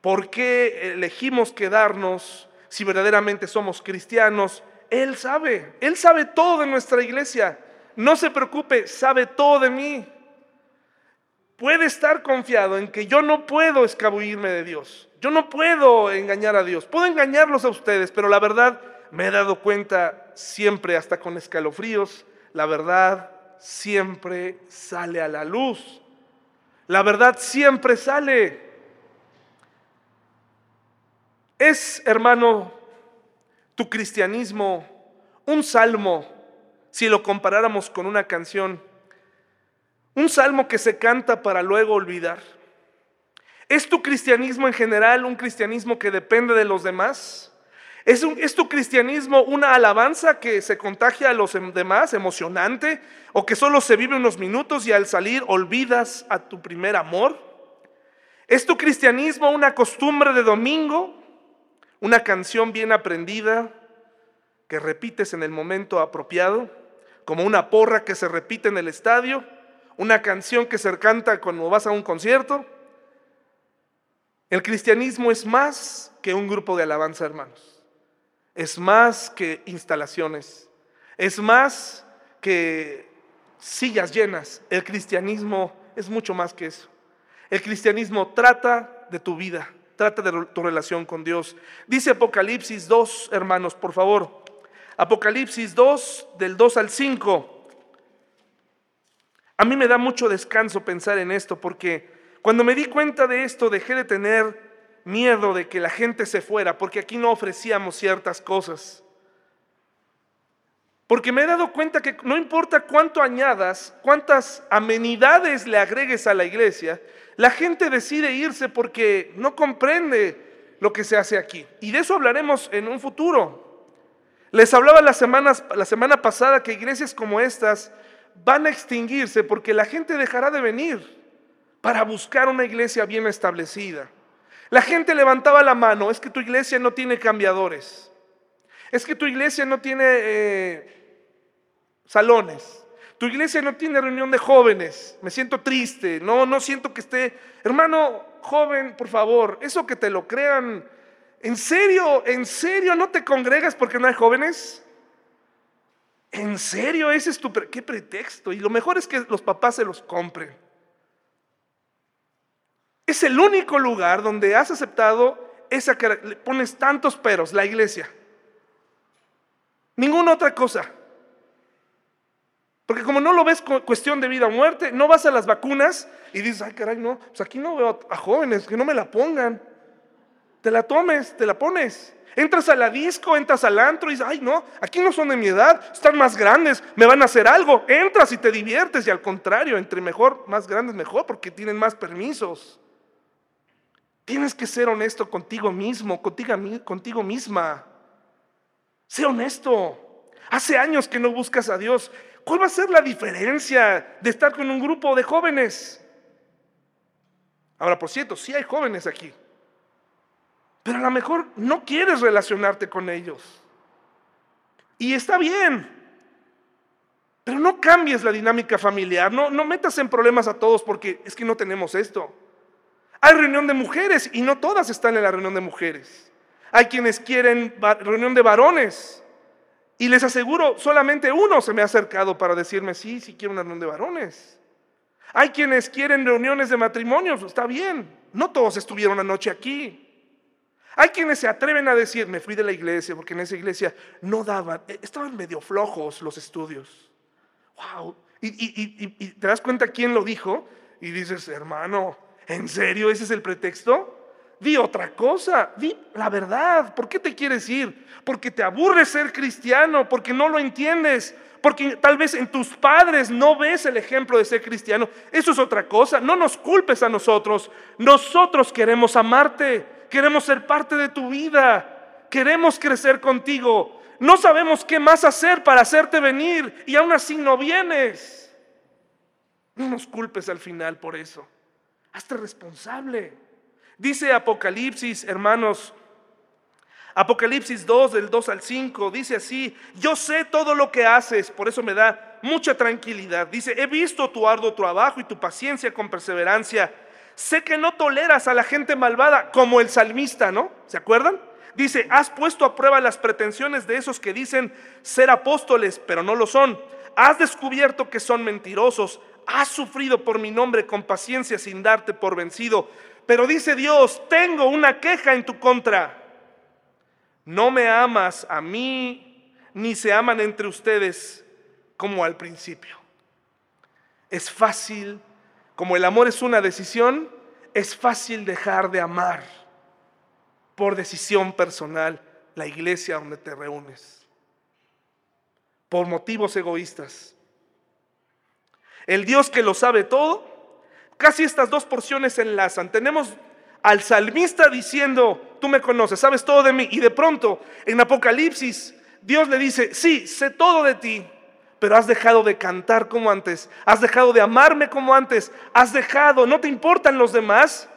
por qué elegimos quedarnos, si verdaderamente somos cristianos. Él sabe, Él sabe todo de nuestra iglesia. No se preocupe, sabe todo de mí. Puede estar confiado en que yo no puedo escabullirme de Dios. Yo no puedo engañar a Dios. Puedo engañarlos a ustedes, pero la verdad me he dado cuenta siempre, hasta con escalofríos, la verdad siempre sale a la luz. La verdad siempre sale. Es, hermano, tu cristianismo un salmo, si lo comparáramos con una canción, un salmo que se canta para luego olvidar. ¿Es tu cristianismo en general un cristianismo que depende de los demás? ¿Es, ¿Es, tu cristianismo una alabanza que se contagia a los em, demás, emocionante, o que solo se vive unos minutos y al salir olvidas a tu primer amor? ¿Es tu cristianismo una costumbre de domingo, una canción bien aprendida que repites en el momento apropiado, como una porra que se repite en el estadio, una canción que se canta cuando vas a un concierto? El cristianismo es más que un grupo de alabanza, hermanos. Es más que instalaciones. Es más que sillas llenas. El cristianismo es mucho más que eso. El cristianismo trata de tu vida, trata de tu relación con Dios. Dice Apocalipsis 2, hermanos, por favor. Apocalipsis 2, del 2 al 5. A mí me da mucho descanso pensar en esto porque cuando me di cuenta de esto, dejé de tener miedo de que la gente se fuera, porque aquí no ofrecíamos ciertas cosas. Porque me he dado cuenta que no importa cuánto añadas, cuántas amenidades le agregues a la iglesia, la gente decide irse porque no comprende lo que se hace aquí. Y de eso hablaremos en un futuro. Les hablaba la, la semana pasada que iglesias como estas van a extinguirse porque la gente dejará de venir para buscar una iglesia bien establecida. La gente levantaba la mano, es que tu iglesia no tiene cambiadores, es que tu iglesia no tiene eh, salones, tu iglesia no tiene reunión de jóvenes, me siento triste, no, no siento que esté, hermano joven, por favor, eso que te lo crean, ¿en serio, en serio no te congregas porque no hay jóvenes? ¿En serio? Ese es tu, qué pretexto. Y lo mejor es que los papás se los compren. Es el único lugar donde has aceptado esa que le pones tantos peros, la iglesia. Ninguna otra cosa. Porque como no lo ves cuestión de vida o muerte, no vas a las vacunas y dices, ay caray, no, pues aquí no veo a jóvenes, que no me la pongan. Te la tomes, te la pones. Entras a la disco, entras al antro y dices, ay no, aquí no son de mi edad, están más grandes, me van a hacer algo. Entras y te diviertes y al contrario, entre mejor, más grandes mejor porque tienen más permisos. Tienes que ser honesto contigo mismo, contigo, contigo misma. Sé honesto. Hace años que no buscas a Dios. ¿Cuál va a ser la diferencia de estar con un grupo de jóvenes? Ahora, por cierto, sí hay jóvenes aquí. Pero a lo mejor no quieres relacionarte con ellos. Y está bien. Pero no cambies la dinámica familiar. No, no metas en problemas a todos porque es que no tenemos esto. Hay reunión de mujeres y no todas están en la reunión de mujeres. Hay quienes quieren reunión de varones. Y les aseguro, solamente uno se me ha acercado para decirme, sí, sí quiero una reunión de varones. Hay quienes quieren reuniones de matrimonios, está bien. No todos estuvieron anoche aquí. Hay quienes se atreven a decir, me fui de la iglesia porque en esa iglesia no daban, eh, estaban medio flojos los estudios. Wow. Y, y te das cuenta quién lo dijo y dices, hermano, ¿En serio ese es el pretexto? Di otra cosa, di la verdad. ¿Por qué te quieres ir? Porque te aburre ser cristiano, porque no lo entiendes, porque tal vez en tus padres no ves el ejemplo de ser cristiano. Eso es otra cosa. No nos culpes a nosotros. Nosotros queremos amarte, queremos ser parte de tu vida, queremos crecer contigo. No sabemos qué más hacer para hacerte venir y aún así no vienes. No nos culpes al final por eso. Hazte responsable. Dice Apocalipsis, hermanos, Apocalipsis 2, del 2 al 5, dice así, yo sé todo lo que haces, por eso me da mucha tranquilidad. Dice, he visto tu arduo trabajo y tu paciencia con perseverancia. Sé que no toleras a la gente malvada como el salmista, ¿no? ¿Se acuerdan? Dice, has puesto a prueba las pretensiones de esos que dicen ser apóstoles, pero no lo son. Has descubierto que son mentirosos. Has sufrido por mi nombre con paciencia sin darte por vencido. Pero dice Dios, tengo una queja en tu contra no me amas a mí, ni se aman entre ustedes como al principio. Es fácil, como el amor es una decisión, es fácil dejar de amar por decisión personal la iglesia donde te reúnes, por motivos egoístas. El Dios que lo sabe todo, casi estas dos porciones se enlazan. Tenemos al salmista diciendo, tú me conoces, sabes todo de mí. Y de pronto, en Apocalipsis, Dios le dice, sí, sé todo de ti, pero has dejado de cantar como antes, has dejado de amarme como antes, has dejado, no te importan los demás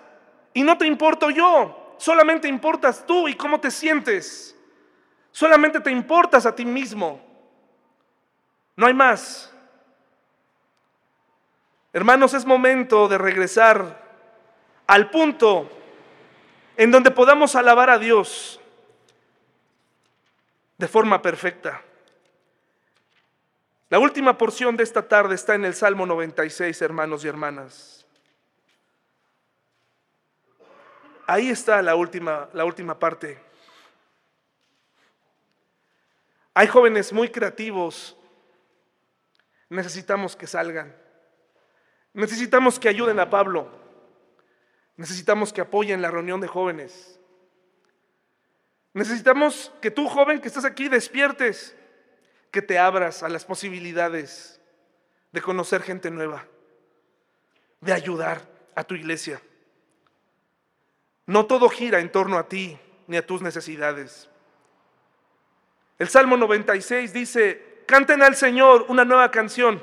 y no te importo yo, solamente importas tú y cómo te sientes, solamente te importas a ti mismo, no hay más. Hermanos, es momento de regresar al punto en donde podamos alabar a Dios de forma perfecta. La última porción de esta tarde está en el Salmo 96, hermanos y hermanas. Ahí está la última, la última parte. Hay jóvenes muy creativos. Necesitamos que salgan. Necesitamos que ayuden a Pablo. Necesitamos que apoyen la reunión de jóvenes. Necesitamos que tú, joven que estás aquí, despiertes, que te abras a las posibilidades de conocer gente nueva, de ayudar a tu iglesia. No todo gira en torno a ti ni a tus necesidades. El Salmo 96 dice, canten al Señor una nueva canción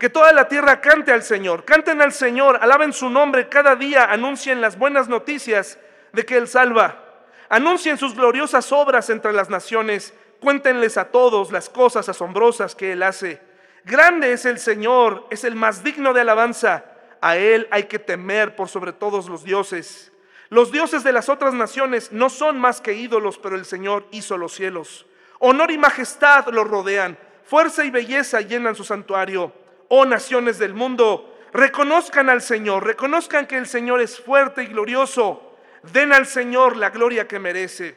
que toda la tierra cante al Señor, canten al Señor, alaben su nombre. Cada día, anuncien las buenas noticias de que Él salva, anuncien sus gloriosas obras entre las naciones, cuéntenles a todos las cosas asombrosas que Él hace. Grande es el Señor, es el más digno de alabanza, a Él hay que temer por sobre todos los dioses. Los dioses de las otras naciones no son más que ídolos, pero el Señor hizo los cielos. Honor y majestad los rodean, fuerza y belleza llenan su santuario oh naciones del mundo, reconozcan al Señor, reconozcan que el Señor es fuerte y glorioso, den al Señor la gloria que merece,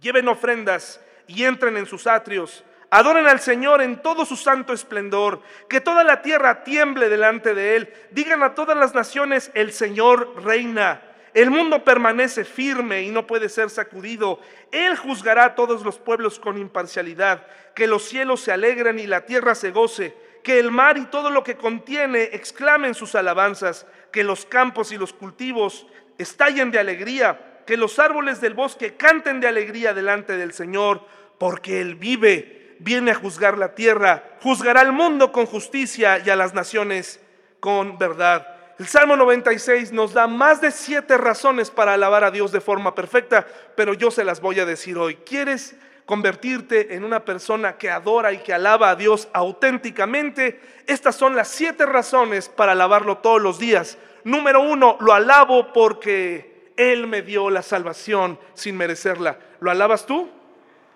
lleven ofrendas y entren en sus atrios, adoren al Señor en todo su santo esplendor, que toda la tierra tiemble delante de Él, digan a todas las naciones, el Señor reina. El mundo permanece firme y no puede ser sacudido. Él juzgará a todos los pueblos con imparcialidad. Que los cielos se alegren y la tierra se goce que el mar y todo lo que contiene exclamen sus alabanzas, que los campos y los cultivos estallen de alegría, que los árboles del bosque canten de alegría delante del Señor, porque Él vive, viene a juzgar la tierra, juzgará al mundo con justicia y a las naciones con verdad. El Salmo 96 nos da más de siete razones para alabar a Dios de forma perfecta, pero yo se las voy a decir hoy. ¿Quieres convertirte en una persona que adora y que alaba a Dios auténticamente, estas son las siete razones para alabarlo todos los días. Número uno, lo alabo porque Él me dio la salvación sin merecerla. ¿Lo alabas tú?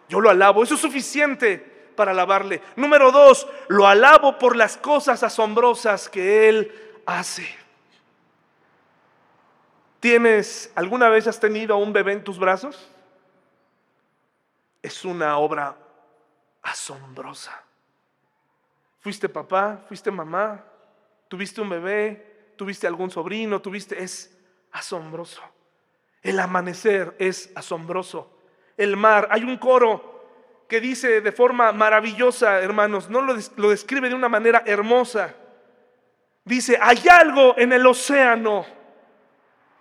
Yo lo alabo. Eso es suficiente para alabarle. Número dos, lo alabo por las cosas asombrosas que Él hace. ¿Tienes, alguna vez has tenido a un bebé en tus brazos? Es una obra asombrosa. Fuiste papá, fuiste mamá, tuviste un bebé, tuviste algún sobrino, tuviste... Es asombroso. El amanecer es asombroso. El mar, hay un coro que dice de forma maravillosa, hermanos, no lo, lo describe de una manera hermosa. Dice, hay algo en el océano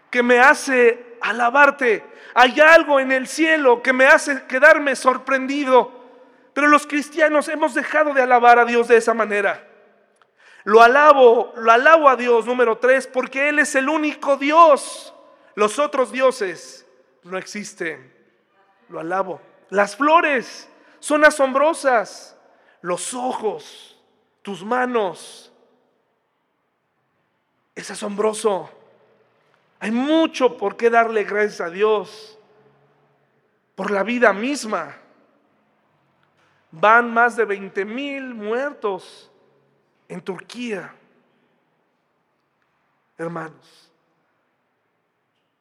que me hace alabarte. Hay algo en el cielo que me hace quedarme sorprendido. Pero los cristianos hemos dejado de alabar a Dios de esa manera. Lo alabo, lo alabo a Dios, número tres, porque Él es el único Dios. Los otros dioses no existen. lo alabo. Las flores son asombrosas. Los ojos, tus manos. Es asombroso. Hay mucho por qué darle gracias a Dios por la vida misma. Van más de 20 mil muertos en Turquía. Hermanos,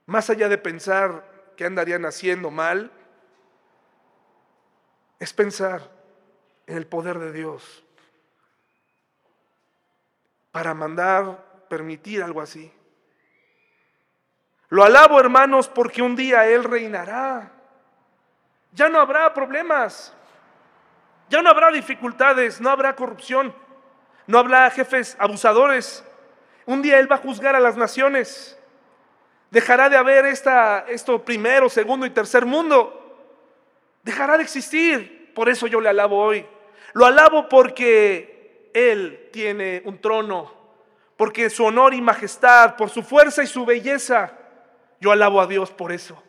más allá de pensar que andarían haciendo mal, es pensar en el poder de Dios para mandar, permitir algo así. Lo alabo, hermanos, porque un día Él reinará. Ya no habrá problemas, ya no habrá dificultades, no habrá corrupción, no habrá jefes abusadores. Un día Él va a juzgar a las naciones. Dejará de haber esta, esto primero, segundo y tercer mundo. Dejará de existir. Por eso yo le alabo hoy. Lo alabo porque Él tiene un trono, porque su honor y majestad, por su fuerza y su belleza, yo alabo a Dios por eso.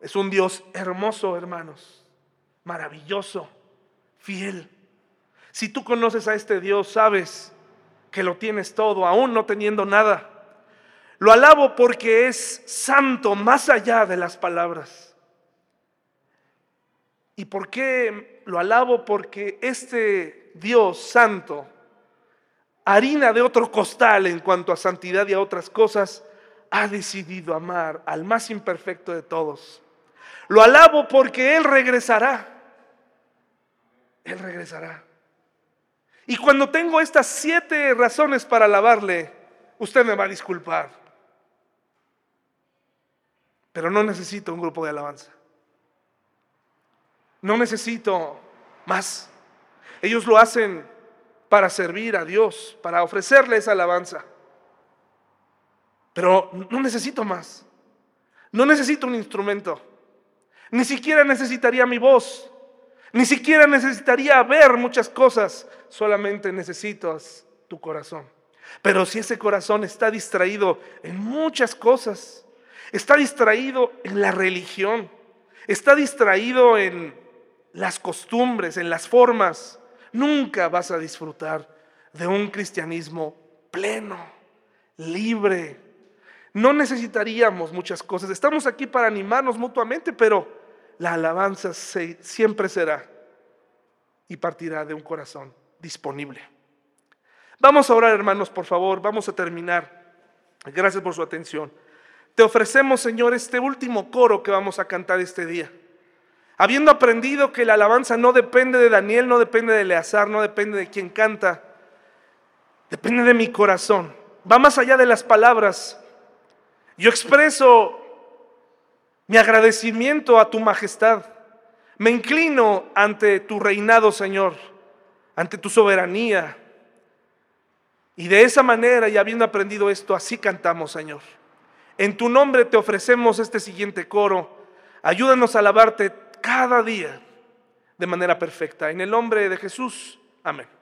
Es un Dios hermoso, hermanos, maravilloso, fiel. Si tú conoces a este Dios, sabes que lo tienes todo, aún no teniendo nada. Lo alabo porque es santo más allá de las palabras. ¿Y por qué lo alabo? Porque este Dios santo, harina de otro costal en cuanto a santidad y a otras cosas, ha decidido amar al más imperfecto de todos. Lo alabo porque Él regresará. Él regresará. Y cuando tengo estas siete razones para alabarle, usted me va a disculpar. Pero no necesito un grupo de alabanza. No necesito más. Ellos lo hacen para servir a Dios, para ofrecerle esa alabanza. Pero no necesito más. No necesito un instrumento. Ni siquiera necesitaría mi voz. Ni siquiera necesitaría ver muchas cosas. Solamente necesitas tu corazón. Pero si ese corazón está distraído en muchas cosas, está distraído en la religión, está distraído en las costumbres, en las formas, nunca vas a disfrutar de un cristianismo pleno, libre. No necesitaríamos muchas cosas. Estamos aquí para animarnos mutuamente, pero la alabanza siempre será y partirá de un corazón disponible. Vamos a orar, hermanos, por favor. Vamos a terminar. Gracias por su atención. Te ofrecemos, Señor, este último coro que vamos a cantar este día. Habiendo aprendido que la alabanza no depende de Daniel, no depende de Eleazar, no depende de quien canta, depende de mi corazón. Va más allá de las palabras. Yo expreso mi agradecimiento a tu majestad. Me inclino ante tu reinado, Señor, ante tu soberanía. Y de esa manera, y habiendo aprendido esto, así cantamos, Señor. En tu nombre te ofrecemos este siguiente coro. Ayúdanos a alabarte cada día de manera perfecta. En el nombre de Jesús. Amén.